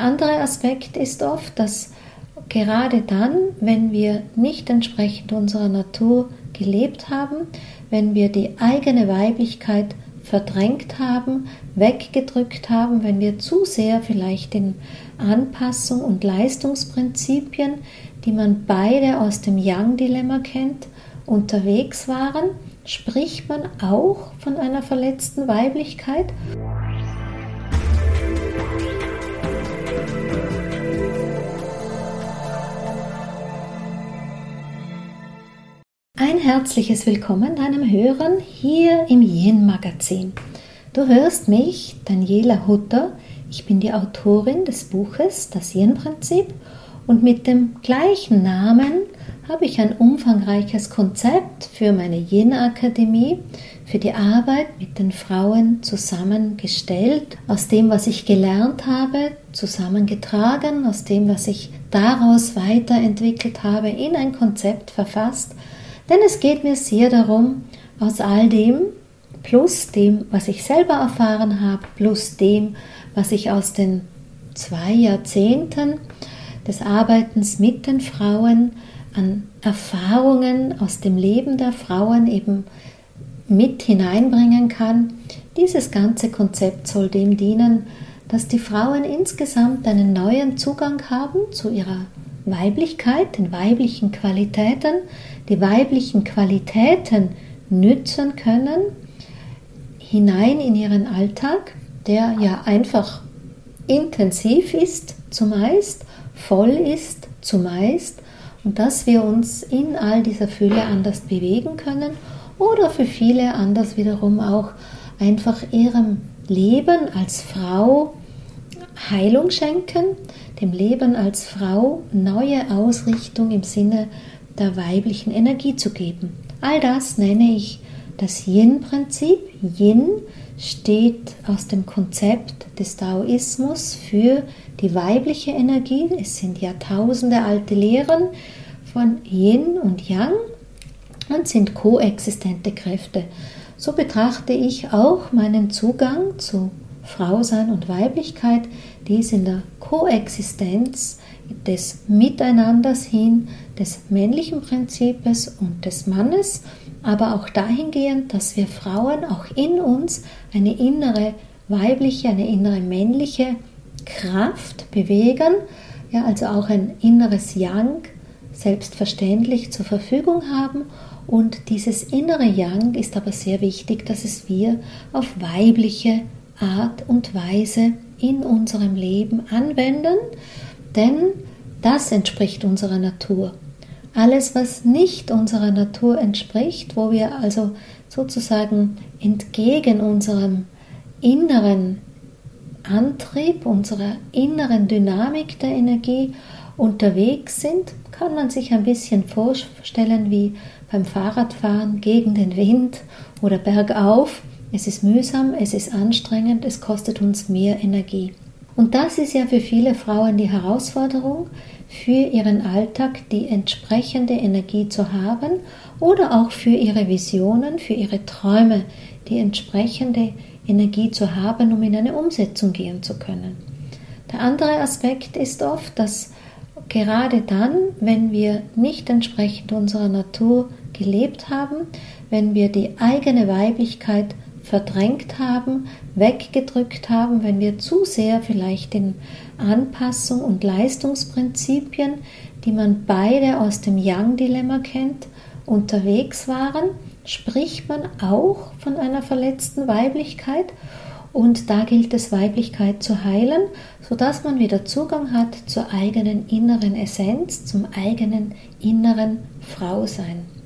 Der andere Aspekt ist oft, dass gerade dann, wenn wir nicht entsprechend unserer Natur gelebt haben, wenn wir die eigene Weiblichkeit verdrängt haben, weggedrückt haben, wenn wir zu sehr vielleicht in Anpassung und Leistungsprinzipien, die man beide aus dem Yang-Dilemma kennt, unterwegs waren, spricht man auch von einer verletzten Weiblichkeit. Herzliches Willkommen deinem Hörern hier im Yin Magazin. Du hörst mich, Daniela Hutter. Ich bin die Autorin des Buches Das Yin Prinzip und mit dem gleichen Namen habe ich ein umfangreiches Konzept für meine Yin Akademie, für die Arbeit mit den Frauen zusammengestellt, aus dem, was ich gelernt habe, zusammengetragen, aus dem, was ich daraus weiterentwickelt habe, in ein Konzept verfasst, denn es geht mir sehr darum, aus all dem, plus dem, was ich selber erfahren habe, plus dem, was ich aus den zwei Jahrzehnten des Arbeitens mit den Frauen an Erfahrungen aus dem Leben der Frauen eben mit hineinbringen kann. Dieses ganze Konzept soll dem dienen, dass die Frauen insgesamt einen neuen Zugang haben zu ihrer Weiblichkeit, den weiblichen Qualitäten, die weiblichen Qualitäten nützen können, hinein in ihren Alltag, der ja einfach intensiv ist zumeist, voll ist zumeist und dass wir uns in all dieser Fülle anders bewegen können oder für viele anders wiederum auch einfach ihrem Leben als Frau Heilung schenken, dem Leben als Frau neue Ausrichtung im Sinne der weiblichen Energie zu geben. All das nenne ich das Yin-Prinzip. Yin steht aus dem Konzept des Taoismus für die weibliche Energie. Es sind Jahrtausende alte Lehren von Yin und Yang und sind koexistente Kräfte. So betrachte ich auch meinen Zugang zu Frausein und Weiblichkeit, dies in der Koexistenz des Miteinanders hin, des männlichen Prinzips und des Mannes, aber auch dahingehend, dass wir Frauen auch in uns eine innere weibliche, eine innere männliche Kraft bewegen, ja, also auch ein inneres Yang selbstverständlich zur Verfügung haben. Und dieses innere Yang ist aber sehr wichtig, dass es wir auf weibliche Art und Weise in unserem Leben anwenden, denn das entspricht unserer Natur. Alles, was nicht unserer Natur entspricht, wo wir also sozusagen entgegen unserem inneren Antrieb, unserer inneren Dynamik der Energie unterwegs sind, kann man sich ein bisschen vorstellen wie beim Fahrradfahren gegen den Wind oder bergauf. Es ist mühsam, es ist anstrengend, es kostet uns mehr Energie. Und das ist ja für viele Frauen die Herausforderung, für ihren Alltag die entsprechende Energie zu haben oder auch für ihre Visionen, für ihre Träume die entsprechende Energie zu haben, um in eine Umsetzung gehen zu können. Der andere Aspekt ist oft, dass gerade dann, wenn wir nicht entsprechend unserer Natur gelebt haben, wenn wir die eigene Weiblichkeit verdrängt haben, weggedrückt haben, wenn wir zu sehr vielleicht in Anpassung und Leistungsprinzipien, die man beide aus dem Yang-Dilemma kennt, unterwegs waren, spricht man auch von einer verletzten Weiblichkeit und da gilt es, Weiblichkeit zu heilen, sodass man wieder Zugang hat zur eigenen inneren Essenz, zum eigenen inneren Frausein.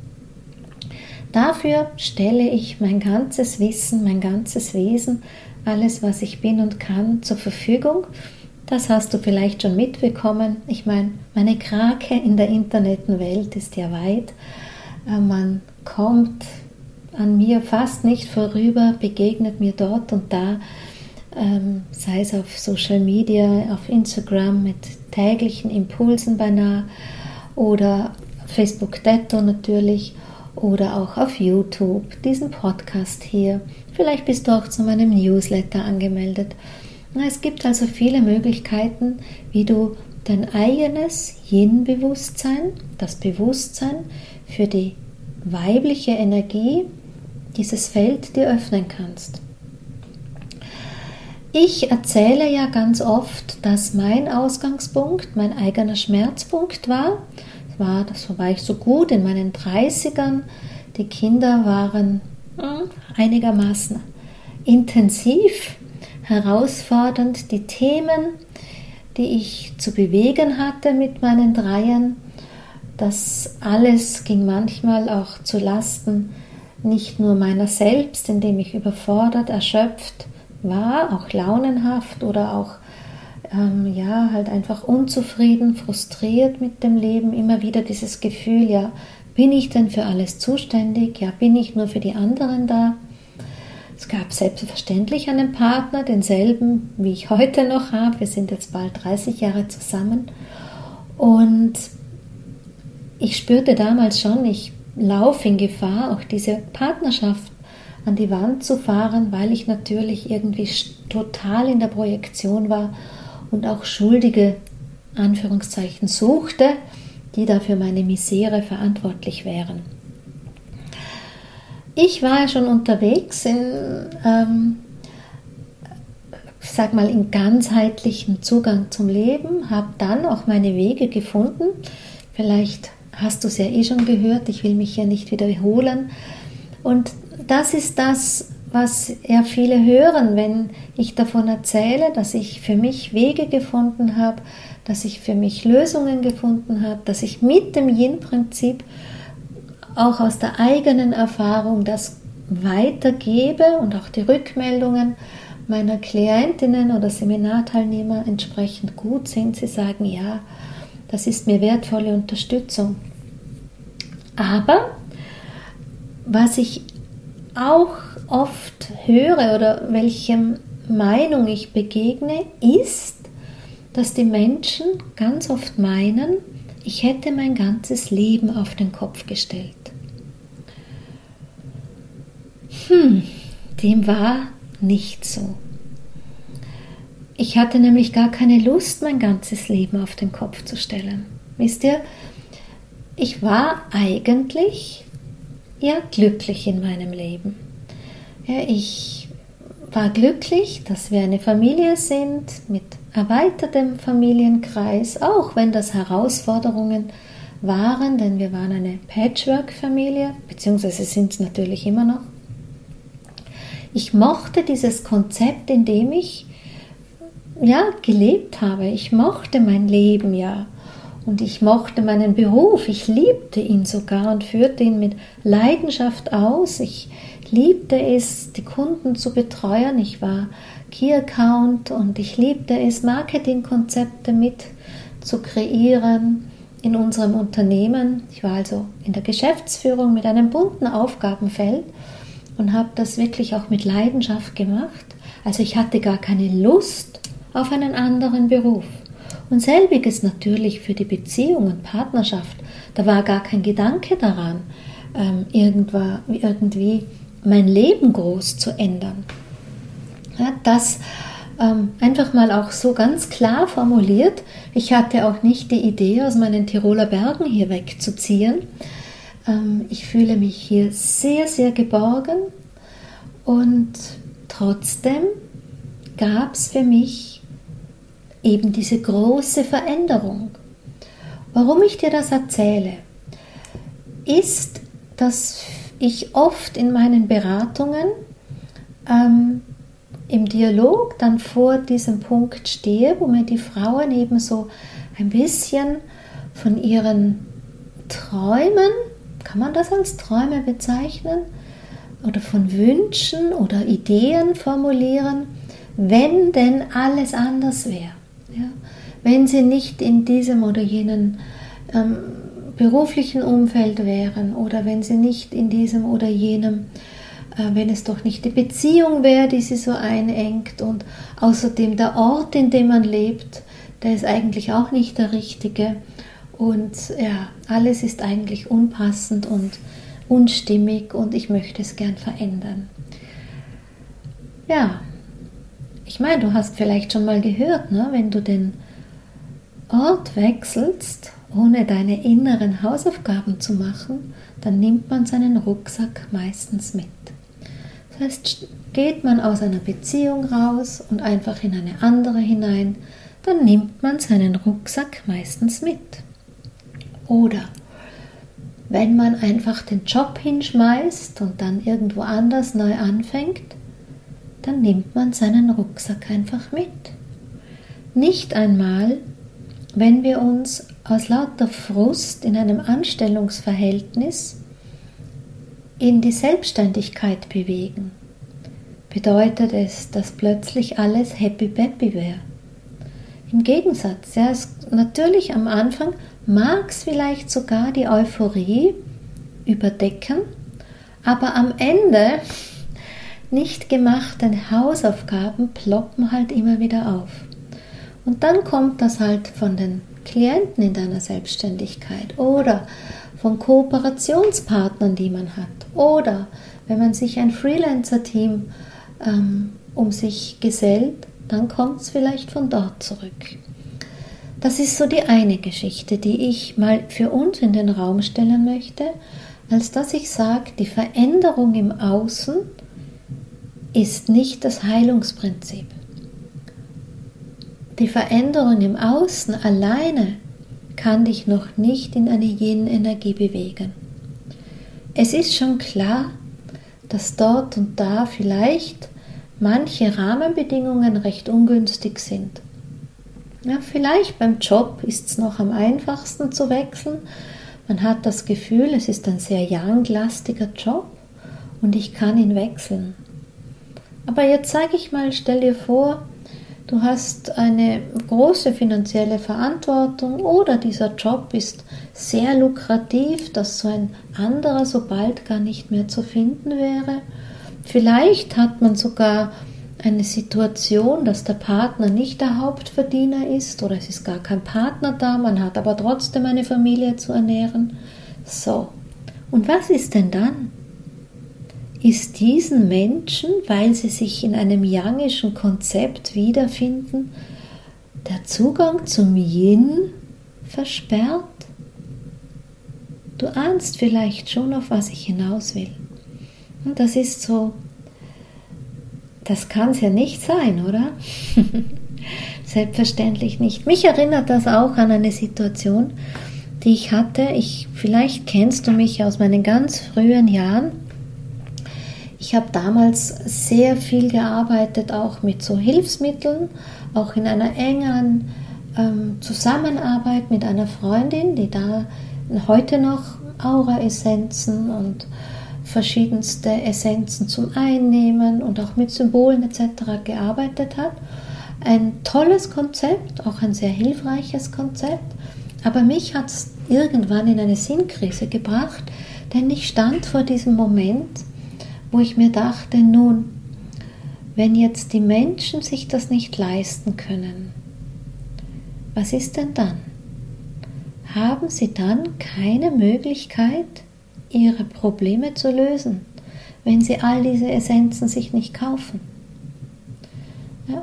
Dafür stelle ich mein ganzes Wissen, mein ganzes Wesen, alles, was ich bin und kann, zur Verfügung. Das hast du vielleicht schon mitbekommen. Ich meine, meine Krake in der Internetwelt ist ja weit. Äh, man kommt an mir fast nicht vorüber, begegnet mir dort und da, ähm, sei es auf Social Media, auf Instagram mit täglichen Impulsen beinahe oder Facebook Detto natürlich oder auch auf YouTube, diesen Podcast hier. Vielleicht bist du auch zu meinem Newsletter angemeldet. Es gibt also viele Möglichkeiten, wie du dein eigenes Yin-Bewusstsein, das Bewusstsein für die weibliche Energie, dieses Feld dir öffnen kannst. Ich erzähle ja ganz oft, dass mein Ausgangspunkt mein eigener Schmerzpunkt war. War, das war ich so gut in meinen 30ern. Die Kinder waren hm, einigermaßen intensiv, herausfordernd. Die Themen, die ich zu bewegen hatte mit meinen Dreien, das alles ging manchmal auch zu Lasten nicht nur meiner selbst, indem ich überfordert, erschöpft war, auch launenhaft oder auch ähm, ja halt einfach unzufrieden, frustriert mit dem Leben, immer wieder dieses Gefühl, ja, bin ich denn für alles zuständig? Ja, bin ich nur für die anderen da? Es gab selbstverständlich einen Partner, denselben, wie ich heute noch habe. Wir sind jetzt bald 30 Jahre zusammen. Und ich spürte damals schon, ich laufe in Gefahr, auch diese Partnerschaft an die Wand zu fahren, weil ich natürlich irgendwie total in der Projektion war und auch schuldige Anführungszeichen suchte, die dafür meine Misere verantwortlich wären. Ich war schon unterwegs in, ähm, sag mal, in ganzheitlichem Zugang zum Leben, habe dann auch meine Wege gefunden. Vielleicht hast du es ja eh schon gehört, ich will mich ja nicht wiederholen. Und das ist das, was ja viele hören, wenn ich davon erzähle, dass ich für mich Wege gefunden habe, dass ich für mich Lösungen gefunden habe, dass ich mit dem Yin-Prinzip auch aus der eigenen Erfahrung das weitergebe und auch die Rückmeldungen meiner Klientinnen oder Seminarteilnehmer entsprechend gut sind. Sie sagen, ja, das ist mir wertvolle Unterstützung. Aber was ich auch oft höre oder welche Meinung ich begegne, ist, dass die Menschen ganz oft meinen, ich hätte mein ganzes Leben auf den Kopf gestellt. Hm, dem war nicht so. Ich hatte nämlich gar keine Lust, mein ganzes Leben auf den Kopf zu stellen. Wisst ihr, ich war eigentlich ja glücklich in meinem Leben. Ja, ich war glücklich, dass wir eine Familie sind mit erweitertem Familienkreis, auch wenn das Herausforderungen waren, denn wir waren eine Patchwork-Familie, beziehungsweise sind es natürlich immer noch. Ich mochte dieses Konzept, in dem ich ja gelebt habe. Ich mochte mein Leben ja und ich mochte meinen Beruf. Ich liebte ihn sogar und führte ihn mit Leidenschaft aus. Ich liebte es, die Kunden zu betreuen. Ich war Key Account und ich liebte es, Marketingkonzepte mit zu kreieren in unserem Unternehmen. Ich war also in der Geschäftsführung mit einem bunten Aufgabenfeld und habe das wirklich auch mit Leidenschaft gemacht. Also ich hatte gar keine Lust auf einen anderen Beruf. Und selbiges natürlich für die Beziehung und Partnerschaft. Da war gar kein Gedanke daran, ähm, irgendwie mein Leben groß zu ändern. Ja, das ähm, einfach mal auch so ganz klar formuliert. Ich hatte auch nicht die Idee, aus meinen Tiroler Bergen hier wegzuziehen. Ähm, ich fühle mich hier sehr, sehr geborgen und trotzdem gab es für mich eben diese große Veränderung. Warum ich dir das erzähle, ist, dass ich oft in meinen Beratungen ähm, im Dialog dann vor diesem Punkt stehe, wo mir die Frauen eben so ein bisschen von ihren Träumen, kann man das als Träume bezeichnen, oder von Wünschen oder Ideen formulieren, wenn denn alles anders wäre. Ja? Wenn sie nicht in diesem oder jenen ähm, beruflichen Umfeld wären oder wenn sie nicht in diesem oder jenem äh, wenn es doch nicht die Beziehung wäre, die sie so einengt und außerdem der Ort, in dem man lebt, der ist eigentlich auch nicht der richtige und ja, alles ist eigentlich unpassend und unstimmig und ich möchte es gern verändern. Ja, Ich meine, du hast vielleicht schon mal gehört, ne, wenn du den Ort wechselst, ohne deine inneren Hausaufgaben zu machen, dann nimmt man seinen Rucksack meistens mit. Das heißt, geht man aus einer Beziehung raus und einfach in eine andere hinein, dann nimmt man seinen Rucksack meistens mit. Oder wenn man einfach den Job hinschmeißt und dann irgendwo anders neu anfängt, dann nimmt man seinen Rucksack einfach mit. Nicht einmal, wenn wir uns aus lauter Frust in einem Anstellungsverhältnis in die Selbstständigkeit bewegen, bedeutet es, dass plötzlich alles happy peppy wäre. Im Gegensatz, ja, es, natürlich am Anfang mag es vielleicht sogar die Euphorie überdecken, aber am Ende nicht gemachte Hausaufgaben ploppen halt immer wieder auf. Und dann kommt das halt von den Klienten in deiner Selbstständigkeit oder von Kooperationspartnern, die man hat oder wenn man sich ein Freelancer-Team ähm, um sich gesellt, dann kommt es vielleicht von dort zurück. Das ist so die eine Geschichte, die ich mal für uns in den Raum stellen möchte, als dass ich sage, die Veränderung im Außen ist nicht das Heilungsprinzip. Die Veränderung im Außen alleine kann dich noch nicht in eine Yin-Energie bewegen. Es ist schon klar, dass dort und da vielleicht manche Rahmenbedingungen recht ungünstig sind. Ja, vielleicht beim Job ist es noch am einfachsten zu wechseln. Man hat das Gefühl, es ist ein sehr young-lastiger Job und ich kann ihn wechseln. Aber jetzt sage ich mal, stell dir vor, du hast eine große finanzielle Verantwortung oder dieser Job ist sehr lukrativ, dass so ein anderer so bald gar nicht mehr zu finden wäre. Vielleicht hat man sogar eine Situation, dass der Partner nicht der Hauptverdiener ist oder es ist gar kein Partner da, man hat aber trotzdem eine Familie zu ernähren. So, und was ist denn dann? Ist diesen Menschen, weil sie sich in einem yangischen Konzept wiederfinden, der Zugang zum Yin versperrt? Du ahnst vielleicht schon, auf was ich hinaus will. Und das ist so, das kann es ja nicht sein, oder? Selbstverständlich nicht. Mich erinnert das auch an eine Situation, die ich hatte. Ich, vielleicht kennst du mich aus meinen ganz frühen Jahren. Ich habe damals sehr viel gearbeitet, auch mit so Hilfsmitteln, auch in einer engen ähm, Zusammenarbeit mit einer Freundin, die da heute noch Aura-Essenzen und verschiedenste Essenzen zum Einnehmen und auch mit Symbolen etc. gearbeitet hat. Ein tolles Konzept, auch ein sehr hilfreiches Konzept, aber mich hat es irgendwann in eine Sinnkrise gebracht, denn ich stand vor diesem Moment, wo ich mir dachte, nun, wenn jetzt die Menschen sich das nicht leisten können, was ist denn dann? Haben sie dann keine Möglichkeit, ihre Probleme zu lösen, wenn sie all diese Essenzen sich nicht kaufen?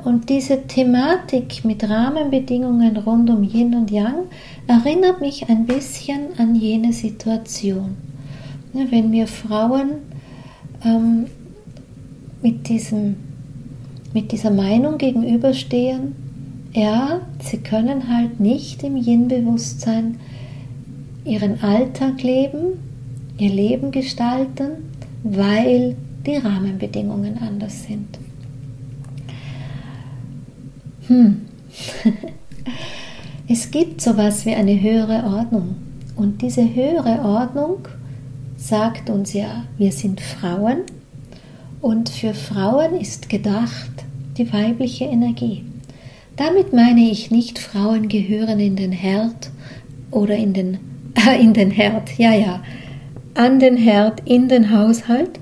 Und diese Thematik mit Rahmenbedingungen rund um Yin und Yang erinnert mich ein bisschen an jene Situation. Wenn wir Frauen ähm, mit, diesem, mit dieser Meinung gegenüberstehen, ja, sie können halt nicht im Yin-Bewusstsein ihren Alltag leben, ihr Leben gestalten, weil die Rahmenbedingungen anders sind. Hm. es gibt sowas wie eine höhere Ordnung. Und diese höhere Ordnung sagt uns ja, wir sind Frauen und für Frauen ist gedacht die weibliche Energie. Damit meine ich nicht, Frauen gehören in den Herd oder in den, äh, in den Herd, ja, ja, an den Herd, in den Haushalt.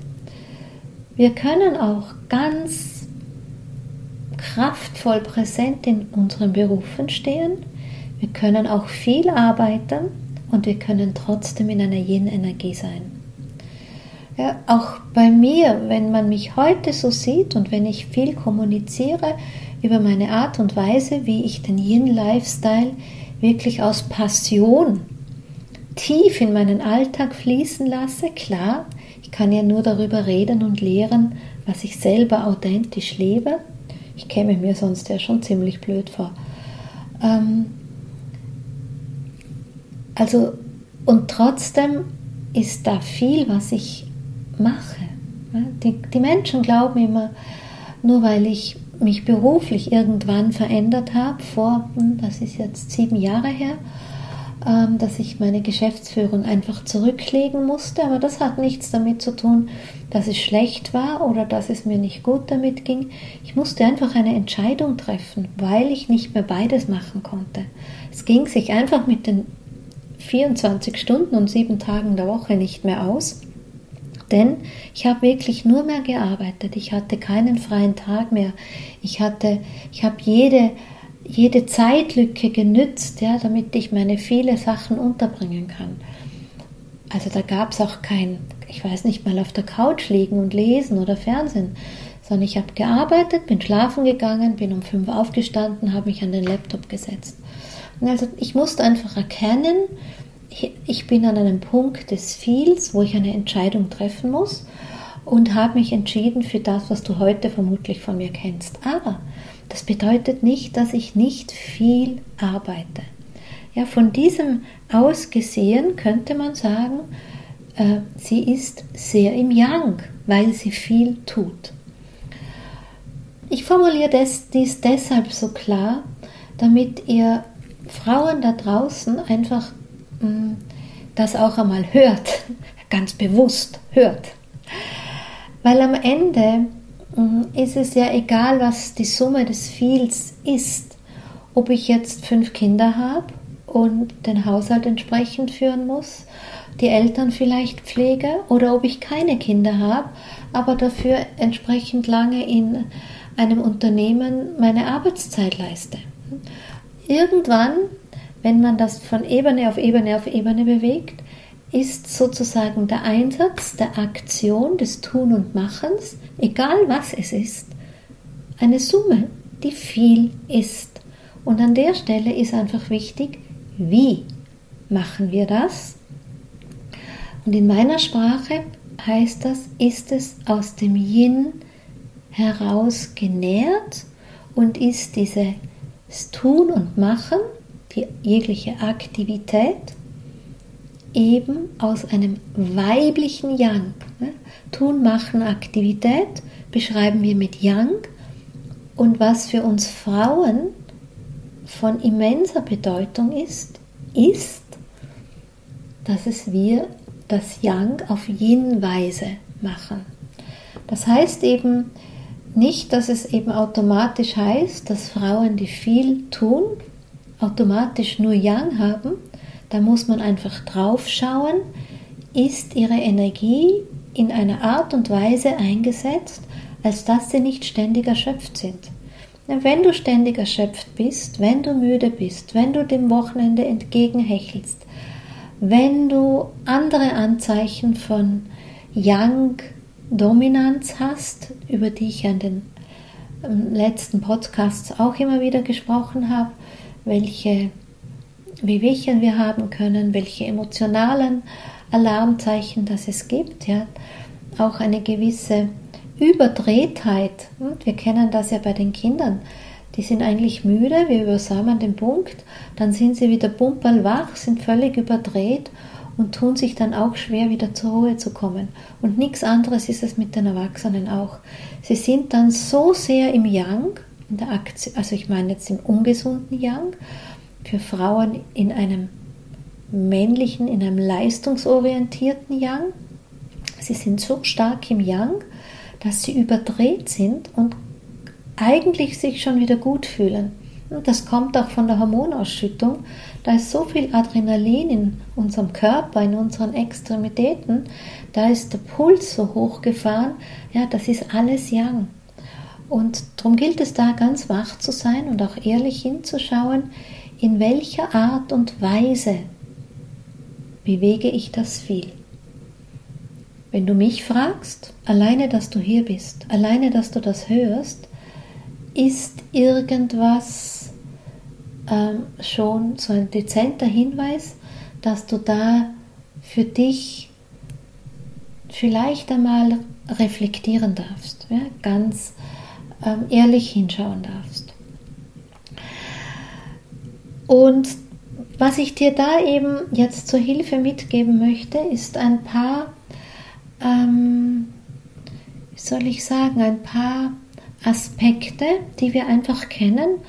Wir können auch ganz kraftvoll präsent in unseren Berufen stehen. Wir können auch viel arbeiten und wir können trotzdem in einer Yin-Energie sein. Ja, auch bei mir, wenn man mich heute so sieht und wenn ich viel kommuniziere über meine Art und Weise, wie ich den Yin-Lifestyle wirklich aus Passion tief in meinen Alltag fließen lasse, klar, ich kann ja nur darüber reden und lehren, was ich selber authentisch lebe. Ich käme mir sonst ja schon ziemlich blöd vor. Ähm, also, und trotzdem ist da viel, was ich mache. Die, die Menschen glauben immer, nur weil ich mich beruflich irgendwann verändert habe, vor, hm, das ist jetzt sieben Jahre her, ähm, dass ich meine Geschäftsführung einfach zurücklegen musste. Aber das hat nichts damit zu tun, dass es schlecht war oder dass es mir nicht gut damit ging. Ich musste einfach eine Entscheidung treffen, weil ich nicht mehr beides machen konnte. Es ging sich einfach mit den 24 Stunden und sieben Tagen der Woche nicht mehr aus. Denn ich habe wirklich nur mehr gearbeitet. Ich hatte keinen freien Tag mehr. Ich hatte, ich habe jede, jede Zeitlücke genützt, ja, damit ich meine viele Sachen unterbringen kann. Also da gab es auch kein, ich weiß nicht mal auf der Couch liegen und lesen oder Fernsehen, sondern ich habe gearbeitet, bin schlafen gegangen, bin um fünf aufgestanden, habe mich an den Laptop gesetzt. Und also ich musste einfach erkennen, ich bin an einem Punkt des Feels, wo ich eine Entscheidung treffen muss und habe mich entschieden für das, was du heute vermutlich von mir kennst. Aber das bedeutet nicht, dass ich nicht viel arbeite. Ja, von diesem ausgesehen könnte man sagen, äh, sie ist sehr im Yang, weil sie viel tut. Ich formuliere das, dies deshalb so klar, damit ihr Frauen da draußen einfach das auch einmal hört, ganz bewusst hört. Weil am Ende mm, ist es ja egal, was die Summe des Feels ist. Ob ich jetzt fünf Kinder habe und den Haushalt entsprechend führen muss, die Eltern vielleicht pflege oder ob ich keine Kinder habe, aber dafür entsprechend lange in einem Unternehmen meine Arbeitszeit leiste. Irgendwann wenn man das von Ebene auf Ebene auf Ebene bewegt, ist sozusagen der Einsatz der Aktion, des Tun und Machens, egal was es ist, eine Summe, die viel ist. Und an der Stelle ist einfach wichtig, wie machen wir das? Und in meiner Sprache heißt das, ist es aus dem Yin heraus genährt und ist dieses Tun und Machen die jegliche Aktivität eben aus einem weiblichen Yang. Ne? Tun, machen, Aktivität beschreiben wir mit Yang. Und was für uns Frauen von immenser Bedeutung ist, ist, dass es wir das Yang auf Yin-Weise machen. Das heißt eben nicht, dass es eben automatisch heißt, dass Frauen, die viel tun, automatisch nur Yang haben, da muss man einfach drauf schauen, ist ihre Energie in einer Art und Weise eingesetzt, als dass sie nicht ständig erschöpft sind. Wenn du ständig erschöpft bist, wenn du müde bist, wenn du dem Wochenende entgegenhechelst, wenn du andere Anzeichen von Yang-Dominanz hast, über die ich an den ähm, letzten Podcasts auch immer wieder gesprochen habe, welche Wehwehchen wir haben können, welche emotionalen Alarmzeichen das es gibt. Ja. Auch eine gewisse Überdrehtheit. Wir kennen das ja bei den Kindern. Die sind eigentlich müde, wir übersamen den Punkt, dann sind sie wieder wach, sind völlig überdreht und tun sich dann auch schwer, wieder zur Ruhe zu kommen. Und nichts anderes ist es mit den Erwachsenen auch. Sie sind dann so sehr im Yang, in der Aktion, also ich meine jetzt im ungesunden Yang, für Frauen in einem männlichen, in einem leistungsorientierten Yang. Sie sind so stark im Yang, dass sie überdreht sind und eigentlich sich schon wieder gut fühlen. Und das kommt auch von der Hormonausschüttung. Da ist so viel Adrenalin in unserem Körper, in unseren Extremitäten. Da ist der Puls so hochgefahren. Ja, das ist alles Yang. Und darum gilt es da ganz wach zu sein und auch ehrlich hinzuschauen, in welcher Art und Weise bewege ich das viel. wenn du mich fragst, alleine, dass du hier bist, alleine, dass du das hörst, ist irgendwas ähm, schon so ein dezenter Hinweis, dass du da für dich vielleicht einmal reflektieren darfst, ja, ganz ehrlich hinschauen darfst. Und was ich dir da eben jetzt zur Hilfe mitgeben möchte, ist ein paar, ähm, wie soll ich sagen, ein paar Aspekte, die wir einfach kennen.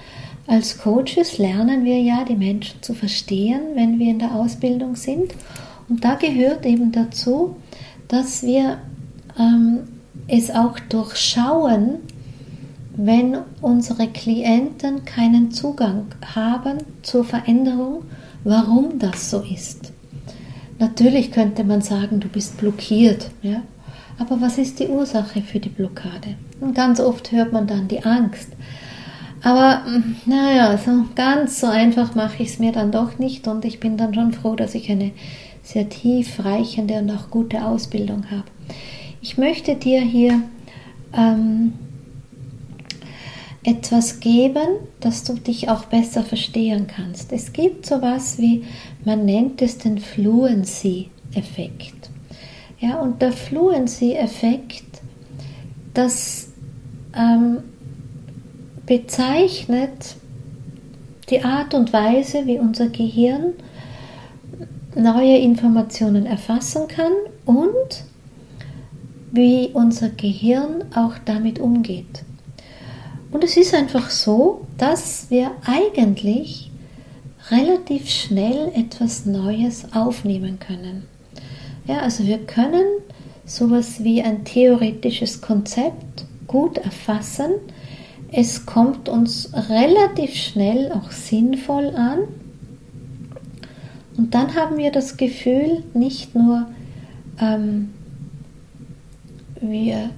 Als Coaches lernen wir ja, die Menschen zu verstehen, wenn wir in der Ausbildung sind. Und da gehört eben dazu, dass wir ähm, es auch durchschauen, wenn unsere Klienten keinen Zugang haben zur Veränderung, warum das so ist. Natürlich könnte man sagen, du bist blockiert, ja? aber was ist die Ursache für die Blockade? Und ganz oft hört man dann die Angst. Aber hm, naja, so ganz so einfach mache ich es mir dann doch nicht und ich bin dann schon froh, dass ich eine sehr tiefreichende und auch gute Ausbildung habe. Ich möchte dir hier ähm, etwas geben, dass du dich auch besser verstehen kannst. Es gibt sowas wie, man nennt es den Fluency-Effekt. Ja, und der Fluency-Effekt, das ähm, bezeichnet die Art und Weise, wie unser Gehirn neue Informationen erfassen kann und wie unser Gehirn auch damit umgeht. Und es ist einfach so, dass wir eigentlich relativ schnell etwas Neues aufnehmen können. Ja, also wir können sowas wie ein theoretisches Konzept gut erfassen. Es kommt uns relativ schnell auch sinnvoll an. Und dann haben wir das Gefühl, nicht nur ähm, wir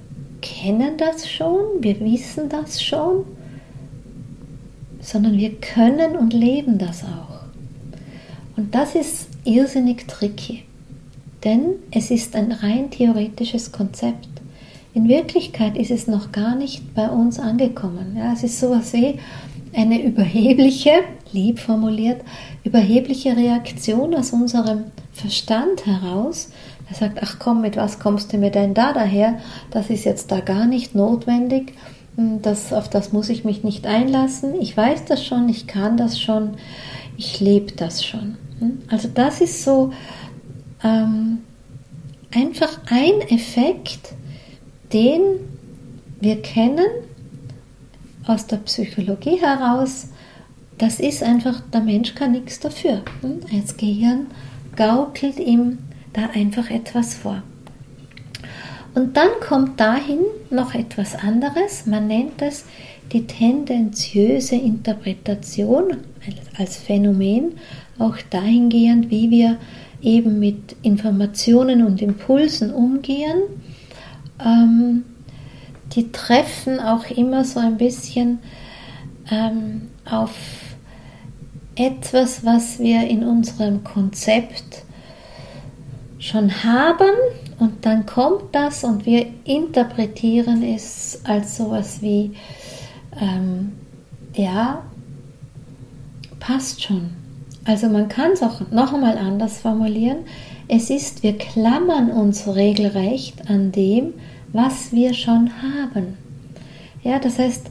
kennen das schon, wir wissen das schon, sondern wir können und leben das auch. Und das ist irrsinnig tricky, denn es ist ein rein theoretisches Konzept. In Wirklichkeit ist es noch gar nicht bei uns angekommen. Ja, es ist sowas wie eine überhebliche, lieb formuliert, überhebliche Reaktion aus unserem Verstand heraus, er sagt, ach komm, mit was kommst du mir denn da daher? Das ist jetzt da gar nicht notwendig. Hm, das, auf das muss ich mich nicht einlassen. Ich weiß das schon, ich kann das schon, ich lebe das schon. Hm? Also das ist so ähm, einfach ein Effekt, den wir kennen aus der Psychologie heraus. Das ist einfach, der Mensch kann nichts dafür. Hm? Das Gehirn gaukelt ihm da einfach etwas vor. Und dann kommt dahin noch etwas anderes, man nennt es die tendenziöse Interpretation als Phänomen, auch dahingehend, wie wir eben mit Informationen und Impulsen umgehen. Ähm, die treffen auch immer so ein bisschen ähm, auf etwas, was wir in unserem Konzept schon haben und dann kommt das und wir interpretieren es als sowas wie, ähm, ja, passt schon. Also man kann es auch noch einmal anders formulieren. Es ist, wir klammern uns regelrecht an dem, was wir schon haben. Ja, das heißt,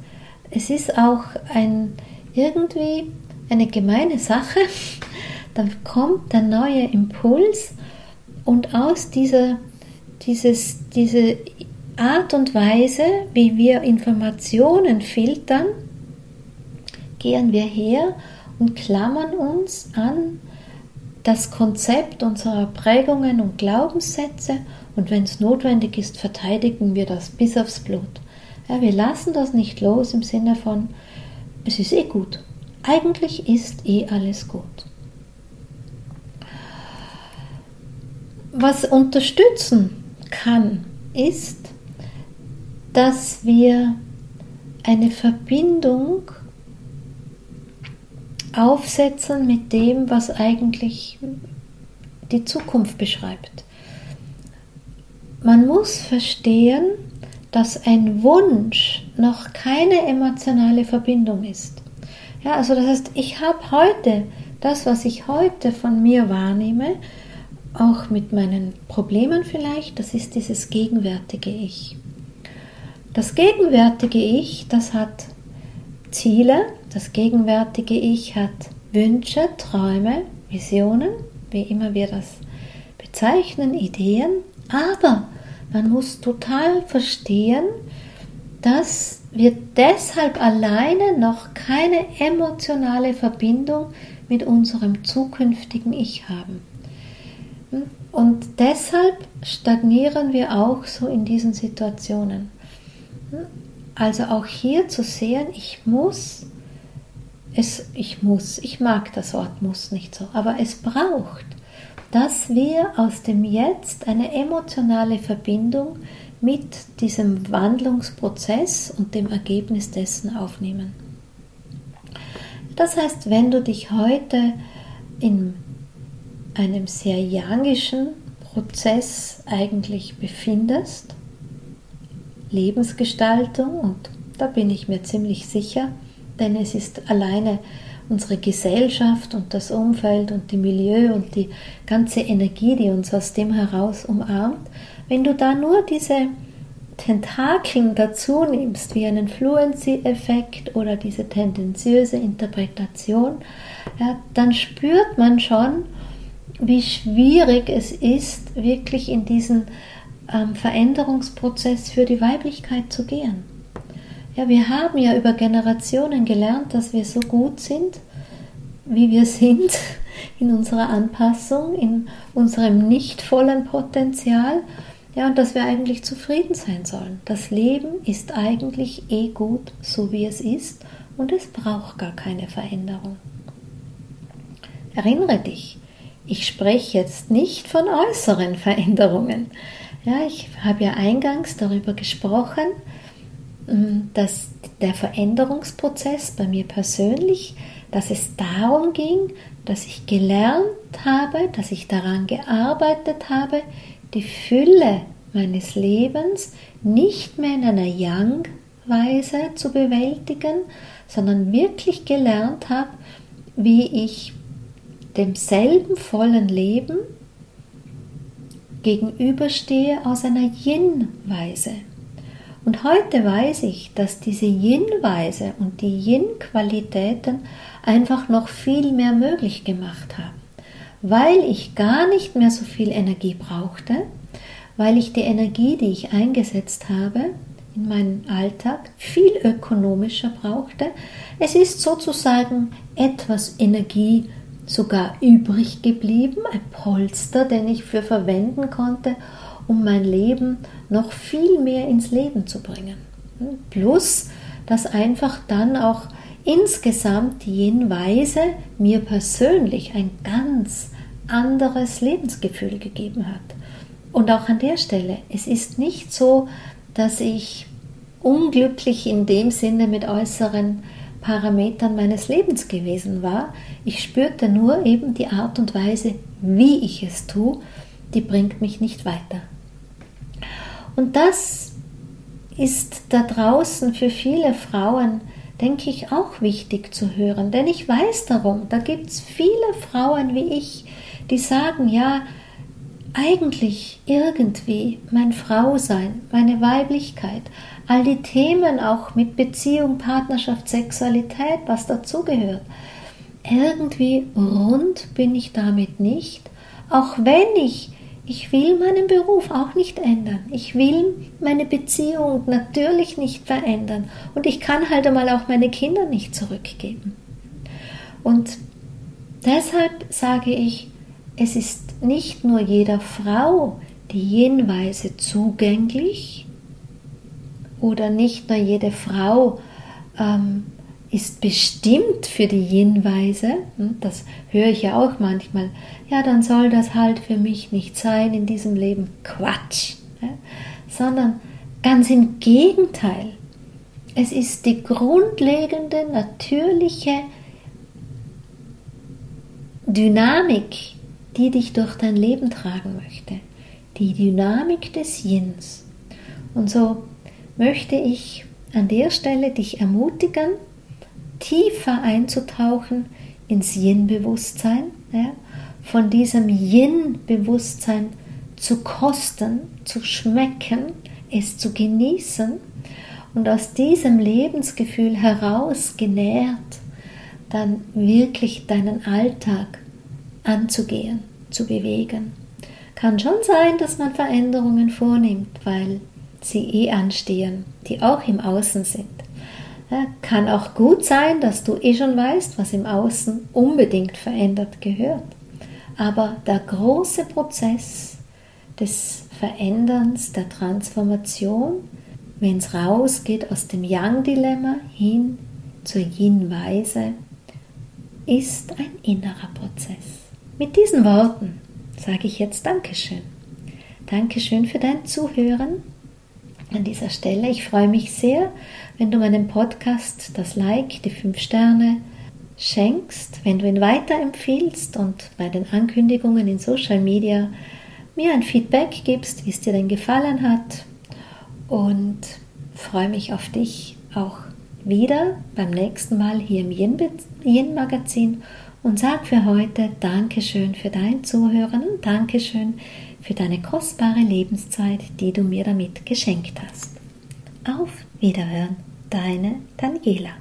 es ist auch ein irgendwie eine gemeine Sache. Dann kommt der neue Impuls und aus dieser dieses, diese Art und Weise, wie wir Informationen filtern, gehen wir her und klammern uns an das Konzept unserer Prägungen und Glaubenssätze und wenn es notwendig ist, verteidigen wir das bis aufs Blut. Ja, wir lassen das nicht los im Sinne von, es ist eh gut. Eigentlich ist eh alles gut. Was unterstützen kann, ist, dass wir eine Verbindung aufsetzen mit dem, was eigentlich die Zukunft beschreibt. man muss verstehen, dass ein Wunsch noch keine emotionale Verbindung ist. Ja, also das heißt, ich habe heute das, was ich heute von mir wahrnehme, auch mit meinen Problemen vielleicht, das ist dieses gegenwärtige Ich. Das gegenwärtige Ich, das hat Ziele, das gegenwärtige Ich hat Wünsche, Träume, Visionen, wie immer wir das bezeichnen, Ideen, aber man muss total verstehen, dass wir deshalb alleine noch keine emotionale Verbindung mit unserem zukünftigen Ich haben. Und deshalb stagnieren wir auch so in diesen Situationen. Also auch hier zu sehen, ich muss, es, ich muss, ich mag das Wort muss nicht so, aber es braucht, dass wir aus dem Jetzt eine emotionale Verbindung mit diesem Wandlungsprozess und dem Ergebnis dessen aufnehmen. Das heißt, wenn du dich heute in einem sehr yangischen Prozess eigentlich befindest, Lebensgestaltung und da bin ich mir ziemlich sicher, denn es ist alleine unsere Gesellschaft und das Umfeld und die Milieu und die ganze Energie, die uns aus dem heraus umarmt, wenn du da nur diese Tentakeln dazu nimmst, wie einen Fluency-Effekt oder diese tendenziöse Interpretation, ja, dann spürt man schon, wie schwierig es ist, wirklich in diesen ähm, Veränderungsprozess für die Weiblichkeit zu gehen. Ja, wir haben ja über Generationen gelernt, dass wir so gut sind, wie wir sind in unserer Anpassung, in unserem nicht vollen Potenzial. Ja, und dass wir eigentlich zufrieden sein sollen. Das Leben ist eigentlich eh gut, so wie es ist, und es braucht gar keine Veränderung. Erinnere dich, ich spreche jetzt nicht von äußeren Veränderungen. Ja, ich habe ja eingangs darüber gesprochen, mm, dass der Veränderungsprozess bei mir persönlich, dass es darum ging, dass ich gelernt habe, dass ich daran gearbeitet habe, die Fülle meines Lebens nicht mehr in einer Yang-Weise zu bewältigen, sondern wirklich gelernt habe, wie ich demselben vollen Leben gegenüberstehe aus einer Yin-Weise. Und heute weiß ich, dass diese Yin-Weise und die Yin-Qualitäten einfach noch viel mehr möglich gemacht haben, weil ich gar nicht mehr so viel Energie brauchte, weil ich die Energie, die ich eingesetzt habe in meinem Alltag, viel ökonomischer brauchte. Es ist sozusagen etwas Energie sogar übrig geblieben, ein Polster, den ich für verwenden konnte, um mein Leben noch viel mehr ins Leben zu bringen. Plus, dass einfach dann auch insgesamt die Weise mir persönlich ein ganz anderes Lebensgefühl gegeben hat. Und auch an der Stelle, es ist nicht so, dass ich unglücklich in dem Sinne mit äußeren Parametern meines Lebens gewesen war. Ich spürte nur eben die Art und Weise, wie ich es tue, die bringt mich nicht weiter. Und das ist da draußen für viele Frauen, denke ich, auch wichtig zu hören, denn ich weiß darum, da gibt es viele Frauen wie ich, die sagen, ja, eigentlich irgendwie mein Frausein, meine Weiblichkeit, all die Themen auch mit Beziehung, Partnerschaft, Sexualität, was dazugehört. Irgendwie rund bin ich damit nicht, auch wenn ich, ich will meinen Beruf auch nicht ändern. Ich will meine Beziehung natürlich nicht verändern und ich kann halt einmal auch meine Kinder nicht zurückgeben. Und deshalb sage ich, es ist nicht nur jeder Frau die Jenweise zugänglich, oder nicht nur jede Frau ähm, ist bestimmt für die Yin-Weise. Hm, das höre ich ja auch manchmal. Ja, dann soll das halt für mich nicht sein in diesem Leben. Quatsch. Sondern ganz im Gegenteil. Es ist die grundlegende, natürliche Dynamik, die dich durch dein Leben tragen möchte. die Dynamik des Yins. Und so möchte ich an der Stelle dich ermutigen, tiefer einzutauchen ins Yin-Bewusstsein, ja, von diesem Yin-Bewusstsein zu kosten, zu schmecken, es zu genießen und aus diesem Lebensgefühl heraus genährt, dann wirklich deinen Alltag anzugehen, zu bewegen. Kann schon sein, dass man Veränderungen vornimmt, weil sie eh anstehen, die auch im Außen sind. Kann auch gut sein, dass du eh schon weißt, was im Außen unbedingt verändert gehört. Aber der große Prozess des Veränderns, der Transformation, wenn es rausgeht aus dem Yang-Dilemma hin zur Yin-Weise, ist ein innerer Prozess. Mit diesen Worten sage ich jetzt Dankeschön. Dankeschön für dein Zuhören an dieser Stelle. Ich freue mich sehr, wenn du meinem Podcast das Like, die 5 Sterne schenkst, wenn du ihn weiterempfiehlst und bei den Ankündigungen in Social Media mir ein Feedback gibst, wie es dir denn gefallen hat. Und freue mich auf dich auch wieder beim nächsten Mal hier im Yin-Magazin und sag für heute Dankeschön für dein Zuhören und Dankeschön für deine kostbare Lebenszeit, die du mir damit geschenkt hast. Auf Wiederhören, deine Daniela.